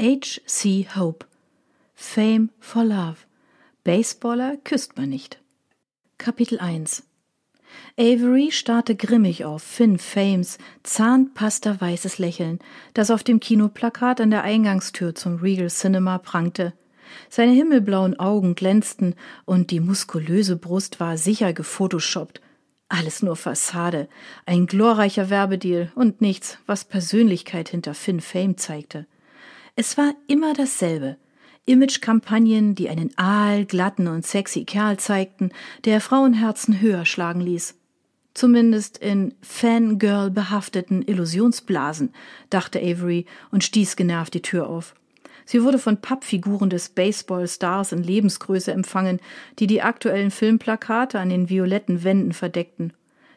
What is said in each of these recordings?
H. C. Hope. Fame for Love. Baseballer küsst man nicht. Kapitel 1 Avery starrte grimmig auf Finn Fames zahnpasta-weißes Lächeln, das auf dem Kinoplakat an der Eingangstür zum Regal Cinema prangte. Seine himmelblauen Augen glänzten und die muskulöse Brust war sicher gefotoshoppt. Alles nur Fassade, ein glorreicher Werbedeal und nichts, was Persönlichkeit hinter Finn Fame zeigte. Es war immer dasselbe. Imagekampagnen, die einen aalglatten und sexy Kerl zeigten, der Frauenherzen höher schlagen ließ. Zumindest in Fangirl behafteten Illusionsblasen, dachte Avery und stieß genervt die Tür auf. Sie wurde von Pappfiguren des Baseballstars in Lebensgröße empfangen, die die aktuellen Filmplakate an den violetten Wänden verdeckten.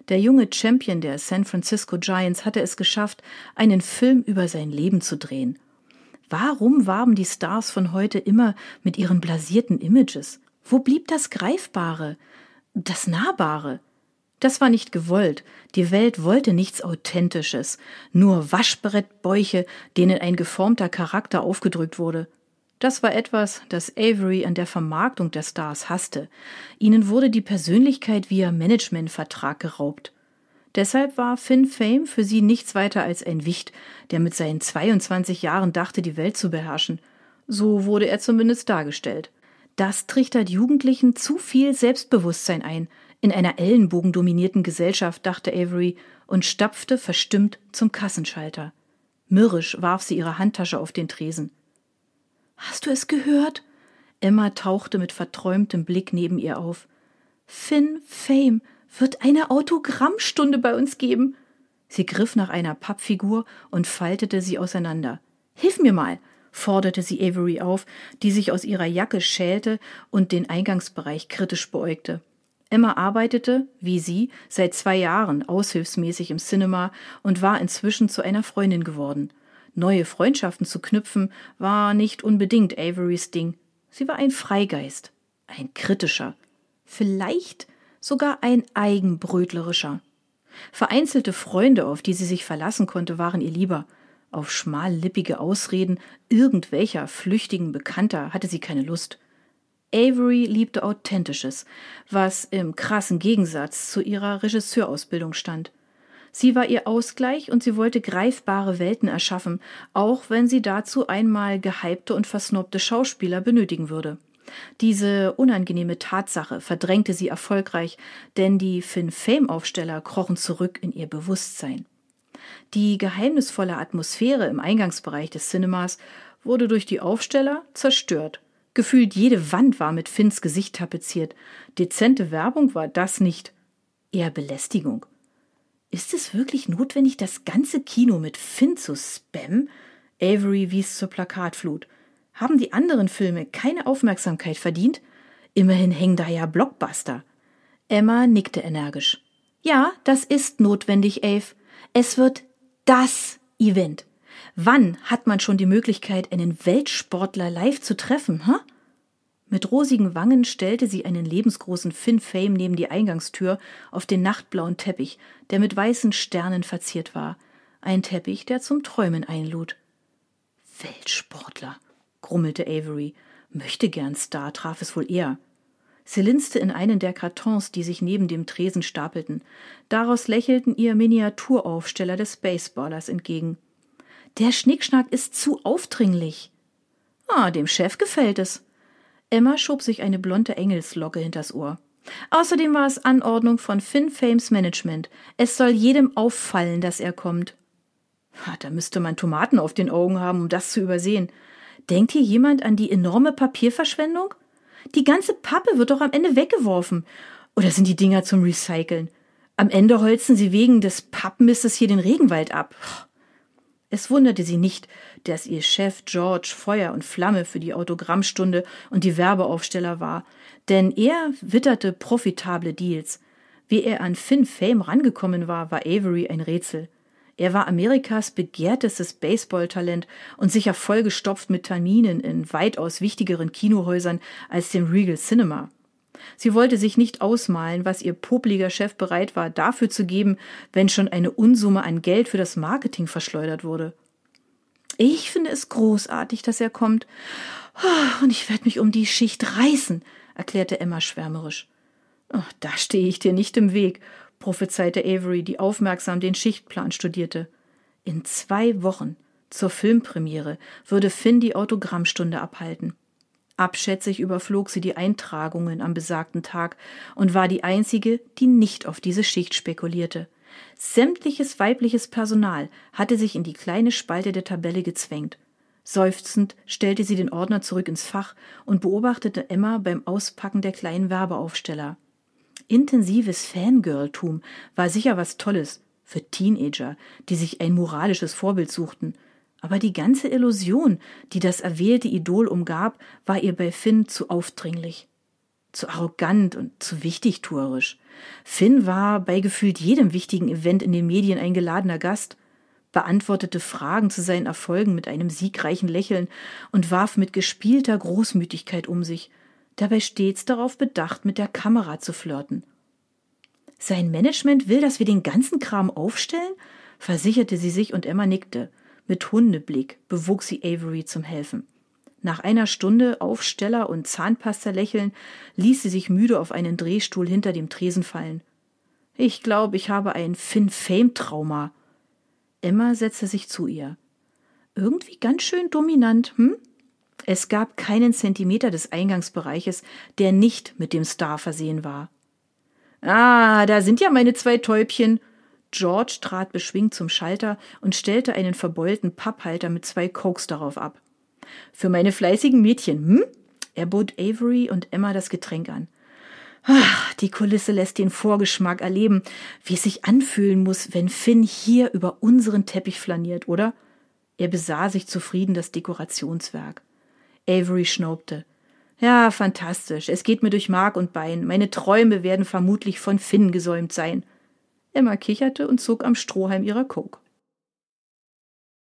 Der junge Champion der San Francisco Giants hatte es geschafft, einen Film über sein Leben zu drehen. Warum warben die Stars von heute immer mit ihren blasierten Images? Wo blieb das Greifbare, das Nahbare? Das war nicht gewollt. Die Welt wollte nichts Authentisches, nur Waschbrettbäuche, denen ein geformter Charakter aufgedrückt wurde. Das war etwas, das Avery an der Vermarktung der Stars hasste. Ihnen wurde die Persönlichkeit via Managementvertrag geraubt. Deshalb war Finn Fame für sie nichts weiter als ein Wicht, der mit seinen 22 Jahren dachte, die Welt zu beherrschen. So wurde er zumindest dargestellt. Das trichtert Jugendlichen zu viel Selbstbewusstsein ein, in einer ellenbogendominierten Gesellschaft, dachte Avery und stapfte verstimmt zum Kassenschalter. Mürrisch warf sie ihre Handtasche auf den Tresen. Hast du es gehört? Emma tauchte mit verträumtem Blick neben ihr auf. Finn Fame wird eine Autogrammstunde bei uns geben. Sie griff nach einer Pappfigur und faltete sie auseinander. Hilf mir mal, forderte sie Avery auf, die sich aus ihrer Jacke schälte und den Eingangsbereich kritisch beäugte. Emma arbeitete, wie sie, seit zwei Jahren aushilfsmäßig im Cinema und war inzwischen zu einer Freundin geworden. Neue Freundschaften zu knüpfen war nicht unbedingt Averys Ding. Sie war ein Freigeist, ein kritischer, vielleicht sogar ein eigenbrötlerischer. Vereinzelte Freunde, auf die sie sich verlassen konnte, waren ihr lieber. Auf schmallippige Ausreden irgendwelcher flüchtigen Bekannter hatte sie keine Lust. Avery liebte Authentisches, was im krassen Gegensatz zu ihrer Regisseurausbildung stand. Sie war ihr Ausgleich und sie wollte greifbare Welten erschaffen, auch wenn sie dazu einmal gehypte und versnobte Schauspieler benötigen würde. Diese unangenehme Tatsache verdrängte sie erfolgreich, denn die Fin-Fame-Aufsteller krochen zurück in ihr Bewusstsein. Die geheimnisvolle Atmosphäre im Eingangsbereich des Cinemas wurde durch die Aufsteller zerstört Gefühlt jede Wand war mit Finns Gesicht tapeziert. Dezente Werbung war das nicht. Eher Belästigung. Ist es wirklich notwendig, das ganze Kino mit Finn zu spammen? Avery wies zur Plakatflut. Haben die anderen Filme keine Aufmerksamkeit verdient? Immerhin hängen da ja Blockbuster. Emma nickte energisch. Ja, das ist notwendig, Ave. Es wird das Event. Wann hat man schon die Möglichkeit, einen Weltsportler live zu treffen, hä? Mit rosigen Wangen stellte sie einen lebensgroßen Finn Fame neben die Eingangstür auf den nachtblauen Teppich, der mit weißen Sternen verziert war. Ein Teppich, der zum Träumen einlud. Weltsportler, grummelte Avery. Möchte gern Star traf es wohl eher. Sie linste in einen der Kartons, die sich neben dem Tresen stapelten. Daraus lächelten ihr Miniaturaufsteller des Baseballers entgegen. Der Schnickschnack ist zu aufdringlich. Ah, dem Chef gefällt es. Emma schob sich eine blonde Engelslocke hinters Ohr. Außerdem war es Anordnung von Finn Fames Management. Es soll jedem auffallen, dass er kommt. Da müsste man Tomaten auf den Augen haben, um das zu übersehen. Denkt hier jemand an die enorme Papierverschwendung? Die ganze Pappe wird doch am Ende weggeworfen. Oder sind die Dinger zum Recyceln? Am Ende holzen sie wegen des Pappmistes hier den Regenwald ab. Es wunderte sie nicht, dass ihr Chef George Feuer und Flamme für die Autogrammstunde und die Werbeaufsteller war, denn er witterte profitable Deals. Wie er an Finn Fame rangekommen war, war Avery ein Rätsel. Er war Amerikas begehrtestes Baseballtalent und sicher vollgestopft mit Terminen in weitaus wichtigeren Kinohäusern als dem Regal Cinema. Sie wollte sich nicht ausmalen, was ihr popliger Chef bereit war, dafür zu geben, wenn schon eine Unsumme an Geld für das Marketing verschleudert wurde. Ich finde es großartig, dass er kommt. Oh, und ich werde mich um die Schicht reißen, erklärte Emma schwärmerisch. Oh, da stehe ich dir nicht im Weg, prophezeite Avery, die aufmerksam den Schichtplan studierte. In zwei Wochen, zur Filmpremiere, würde Finn die Autogrammstunde abhalten. Abschätzig überflog sie die Eintragungen am besagten Tag und war die einzige, die nicht auf diese Schicht spekulierte. Sämtliches weibliches Personal hatte sich in die kleine Spalte der Tabelle gezwängt. Seufzend stellte sie den Ordner zurück ins Fach und beobachtete Emma beim Auspacken der kleinen Werbeaufsteller. Intensives Fangirltum war sicher was Tolles für Teenager, die sich ein moralisches Vorbild suchten. Aber die ganze Illusion, die das erwählte Idol umgab, war ihr bei Finn zu aufdringlich, zu arrogant und zu wichtigtuerisch. Finn war bei gefühlt jedem wichtigen Event in den Medien ein geladener Gast, beantwortete Fragen zu seinen Erfolgen mit einem siegreichen Lächeln und warf mit gespielter Großmütigkeit um sich, dabei stets darauf bedacht, mit der Kamera zu flirten. Sein Management will, dass wir den ganzen Kram aufstellen? versicherte sie sich und Emma nickte. Mit Hundeblick bewog sie Avery zum Helfen. Nach einer Stunde Aufsteller und Zahnpasta lächeln, ließ sie sich müde auf einen Drehstuhl hinter dem Tresen fallen. Ich glaube, ich habe ein Finn-Fame-Trauma. Emma setzte sich zu ihr. Irgendwie ganz schön dominant, hm? Es gab keinen Zentimeter des Eingangsbereiches, der nicht mit dem Star versehen war. Ah, da sind ja meine zwei Täubchen. George trat beschwingt zum Schalter und stellte einen verbeulten Papphalter mit zwei Cokes darauf ab. Für meine fleißigen Mädchen, hm? Er bot Avery und Emma das Getränk an. Ach, die Kulisse lässt den Vorgeschmack erleben, wie es sich anfühlen muss, wenn Finn hier über unseren Teppich flaniert, oder? Er besah sich zufrieden das Dekorationswerk. Avery schnaubte. Ja, fantastisch. Es geht mir durch Mark und Bein. Meine Träume werden vermutlich von Finn gesäumt sein. Emma kicherte und zog am Strohhalm ihrer Coke.